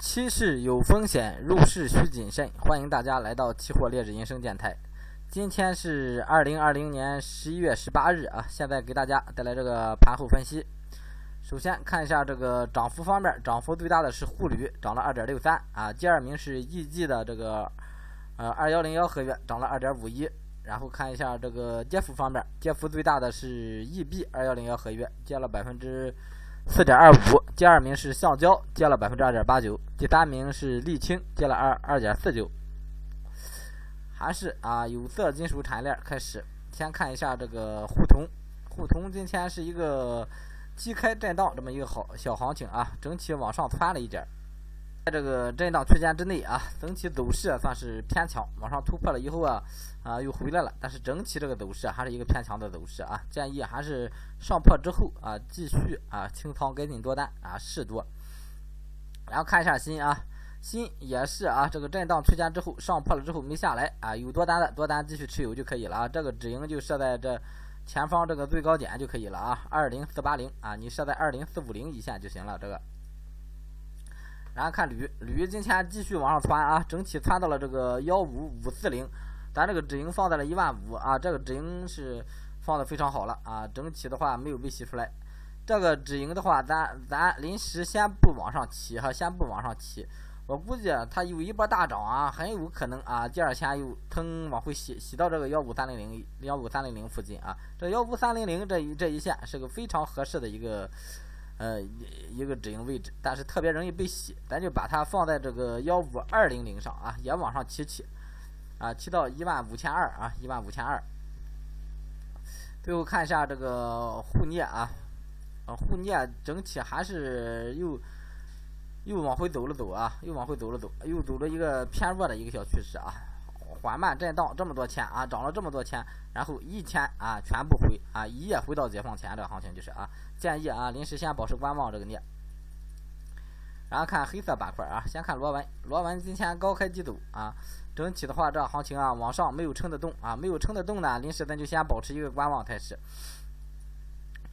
期市有风险，入市需谨慎。欢迎大家来到期货烈日人生电台。今天是二零二零年十一月十八日啊，现在给大家带来这个盘后分析。首先看一下这个涨幅方面，涨幅最大的是沪铝，涨了二点六三啊。第二名是 EG 的这个呃二幺零幺合约，涨了二点五一。然后看一下这个跌幅方面，跌幅最大的是 EB 二幺零幺合约，跌了百分之。四点二五，第二名是橡胶，跌了百分之二点八九，第三名是沥青，跌了二二点四九。还是啊，有色金属产业链开始，先看一下这个沪铜，沪铜今天是一个低开震荡这么一个好小行情啊，整体往上窜了一点。在这个震荡区间之内啊，整体走势算是偏强，往上突破了以后啊，啊又回来了。但是整体这个走势还是一个偏强的走势啊，建议还是上破之后啊，继续啊清仓跟进多单啊试多。然后看一下锌啊，锌也是啊，这个震荡区间之后上破了之后没下来啊，有多单的多单继续持有就可以了啊。这个止盈就设在这前方这个最高点就可以了啊，二零四八零啊，你设在二零四五零一线就行了这个。然后看铝，铝今天继续往上窜啊，整体窜到了这个幺五五四零，咱这个止盈放在了一万五啊，这个止盈是放的非常好了啊，整体的话没有被洗出来。这个止盈的话，咱咱临时先不往上提哈，先不往上提，我估计它有一波大涨啊，很有可能啊，第二天又腾往回洗，洗到这个幺五三零零幺五三零零附近啊，这幺五三零零这一这一线是个非常合适的一个。呃，一一个止盈位置，但是特别容易被洗，咱就把它放在这个幺五二零零上啊，也往上提提，啊，提到一万五千二啊，一万五千二。最后看一下这个沪镍啊，啊，沪镍整体还是又又往回走了走啊，又往回走了走，又走了一个偏弱的一个小趋势啊。缓慢震荡这么多钱啊，涨了这么多钱，然后一天啊全部回啊，一夜回到解放前这个行情就是啊，建议啊临时先保持观望这个镍。然后看黑色板块啊，先看螺纹，螺纹今天高开低走啊，整体的话这行情啊往上没有撑得动啊，没有撑得动呢，临时咱就先保持一个观望态势。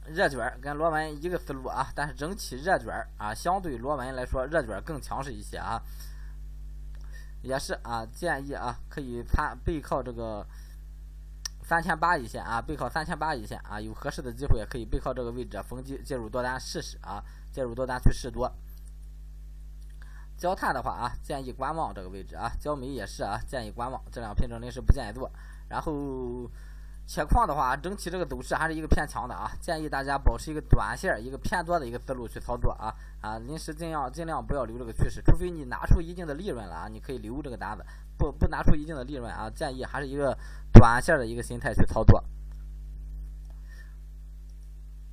热卷跟螺纹一个思路啊，但是整体热卷啊相对螺纹来说热卷更强势一些啊。也是啊，建议啊，可以参背靠这个三千八一线啊，背靠三千八一线啊，有合适的机会可以背靠这个位置逢机介入多单试试啊，介入多单去试多。焦炭的话啊，建议观望这个位置啊，焦煤也是啊，建议观望，这两品种临时不建议做。然后。铁矿的话，整体这个走势还是一个偏强的啊，建议大家保持一个短线、一个偏多的一个思路去操作啊啊，临时尽量尽量不要留这个趋势，除非你拿出一定的利润了啊，你可以留这个单子，不不拿出一定的利润啊，建议还是一个短线的一个心态去操作。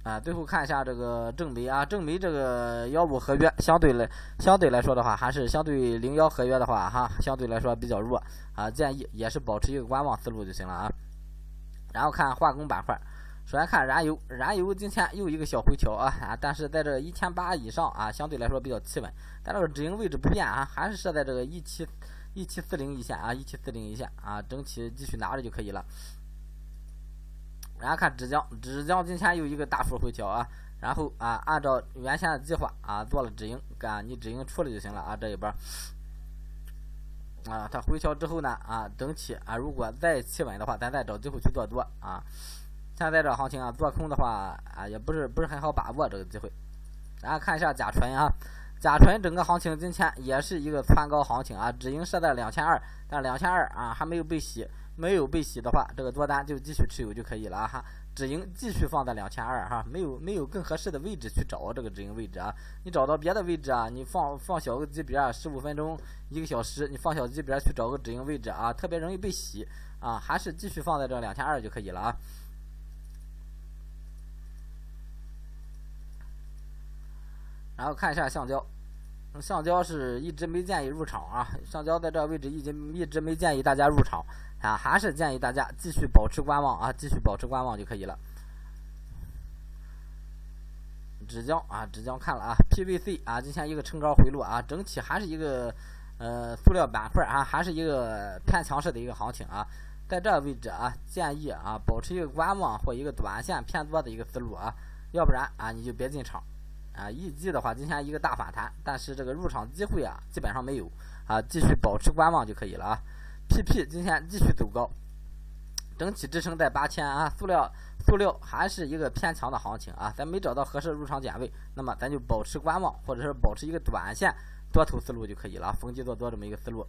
啊，最后看一下这个正煤啊，正煤这个幺五合约相对来相对来说的话，还是相对零幺合约的话哈，相对来说比较弱啊，建议也是保持一个观望思路就行了啊。然后看化工板块，首先看燃油，燃油今天又一个小回调啊啊，但是在这一千八以上啊，相对来说比较企稳，但这个止盈位置不变啊，还是设在这个一七一七四零一线啊，一七四零一线啊，整体继续拿着就可以了。然后看纸浆，纸浆今天又一个大幅回调啊，然后啊，按照原先的计划啊，做了止盈，干你止盈出了就行了啊，这一波。啊，它回调之后呢，啊，整体啊，如果再企稳的话，咱再找机会去做多啊。现在这行情啊，做空的话啊，也不是不是很好把握这个机会。然后看一下甲醇啊，甲醇整个行情今天也是一个蹿高行情啊，止盈设在两千二，但两千二啊还没有被洗，没有被洗的话，这个多单就继续持有就可以了哈。止盈继续放在两千二哈，没有没有更合适的位置去找这个止盈位置啊。你找到别的位置啊，你放放小个级别啊，十五分钟、一个小时，你放小级别去找个止盈位置啊，特别容易被洗啊。还是继续放在这两千二就可以了啊。然后看一下橡胶，橡胶是一直没建议入场啊。橡胶在这个位置一直一直没建议大家入场。啊，还是建议大家继续保持观望啊，继续保持观望就可以了。纸浆啊，纸浆看了啊，PVC 啊，今天一个冲高回落啊，整体还是一个呃塑料板块啊，还是一个偏强势的一个行情啊，在这个位置啊，建议啊保持一个观望或一个短线偏多的一个思路啊，要不然啊你就别进场啊预计的话今天一个大反弹，但是这个入场机会啊基本上没有啊，继续保持观望就可以了啊。P P 今天继续走高，整体支撑在八千啊，塑料塑料还是一个偏强的行情啊，咱没找到合适入场点位，那么咱就保持观望，或者是保持一个短线多头思路就可以了，逢低做多这么一个思路。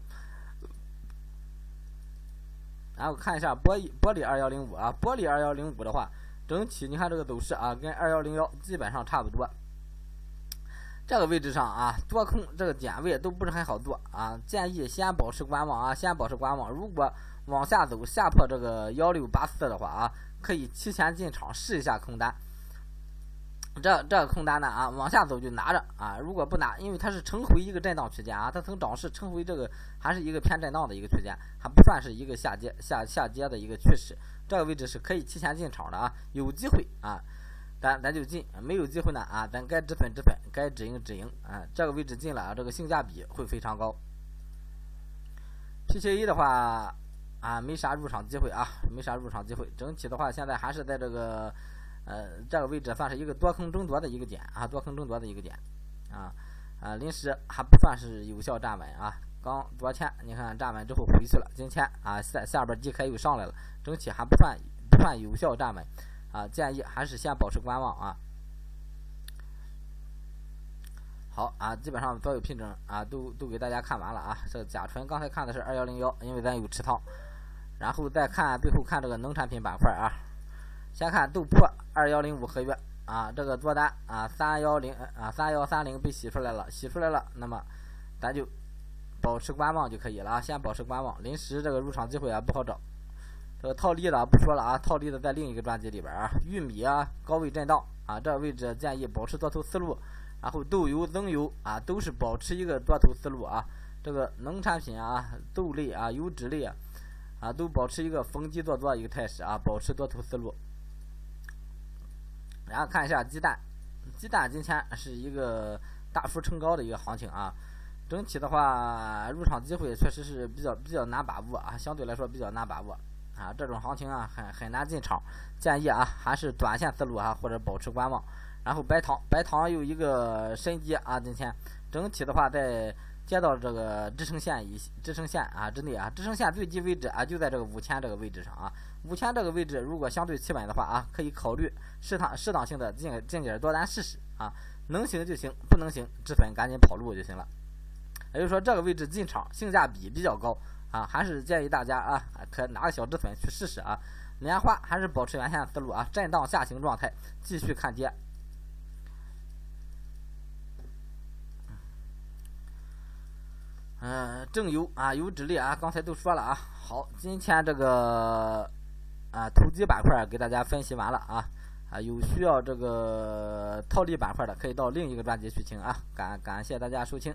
然后看一下玻璃玻璃二幺零五啊，玻璃二幺零五的话，整体你看这个走势啊，跟二幺零幺基本上差不多。这个位置上啊，多空这个点位都不是很好做啊，建议先保持观望啊，先保持观望。如果往下走，下破这个幺六八四的话啊，可以提前进场试一下空单。这这个空单呢啊，往下走就拿着啊，如果不拿，因为它是呈回一个震荡区间啊，它从涨势呈回这个还是一个偏震荡的一个区间，还不算是一个下跌下下跌的一个趋势。这个位置是可以提前进场的啊，有机会啊，咱咱就进；没有机会呢啊，咱该止损止损，该止盈止盈啊。这个位置进了啊，这个性价比会非常高。P 七 A 的话啊，没啥入场机会啊，没啥入场机会。整体的话，现在还是在这个。呃，这个位置算是一个多空争夺的一个点啊，多空争夺的一个点啊啊，临时还不算是有效站稳啊。刚昨天你看站稳之后回去了，今天啊下下边低开又上来了，整体还不算不算有效站稳啊，建议还是先保持观望啊。好啊，基本上所有品种啊都都给大家看完了啊。这个甲醇刚才看的是二幺零幺，因为咱有持仓，然后再看最后看这个农产品板块啊。先看豆粕二幺零五合约啊，这个多单啊三幺零啊三幺三零被洗出来了，洗出来了，那么咱就保持观望就可以了啊，先保持观望，临时这个入场机会啊不好找。这个套利的不说了啊，套利的在另一个专辑里边啊，玉米啊高位震荡啊，这个位置建议保持多头思路，然后豆油增油啊都是保持一个多头思路啊，这个农产品啊豆类啊油脂类啊啊都保持一个逢低做多一个态势啊，保持多头思路。然后看一下鸡蛋，鸡蛋今天是一个大幅冲高的一个行情啊，整体的话入场机会确实是比较比较难把握啊，相对来说比较难把握啊，这种行情啊很很难进场，建议啊还是短线思路啊或者保持观望。然后白糖白糖有一个深跌啊，今天整体的话在。接到这个支撑线以支撑线啊之内啊，支撑线最低位置啊就在这个五千这个位置上啊，五千这个位置如果相对企稳的话啊，可以考虑适当适当性的进进点多单试试啊，能行就行，不能行止损赶紧跑路就行了。也就是说这个位置进场性价比比较高啊，还是建议大家啊可拿个小止损去试试啊。莲花还是保持原先的思路啊，震荡下行状态，继续看跌。嗯，正油啊，油脂类啊，刚才都说了啊。好，今天这个啊投机板块给大家分析完了啊啊，有需要这个套利板块的，可以到另一个专辑去听啊。感感谢大家收听。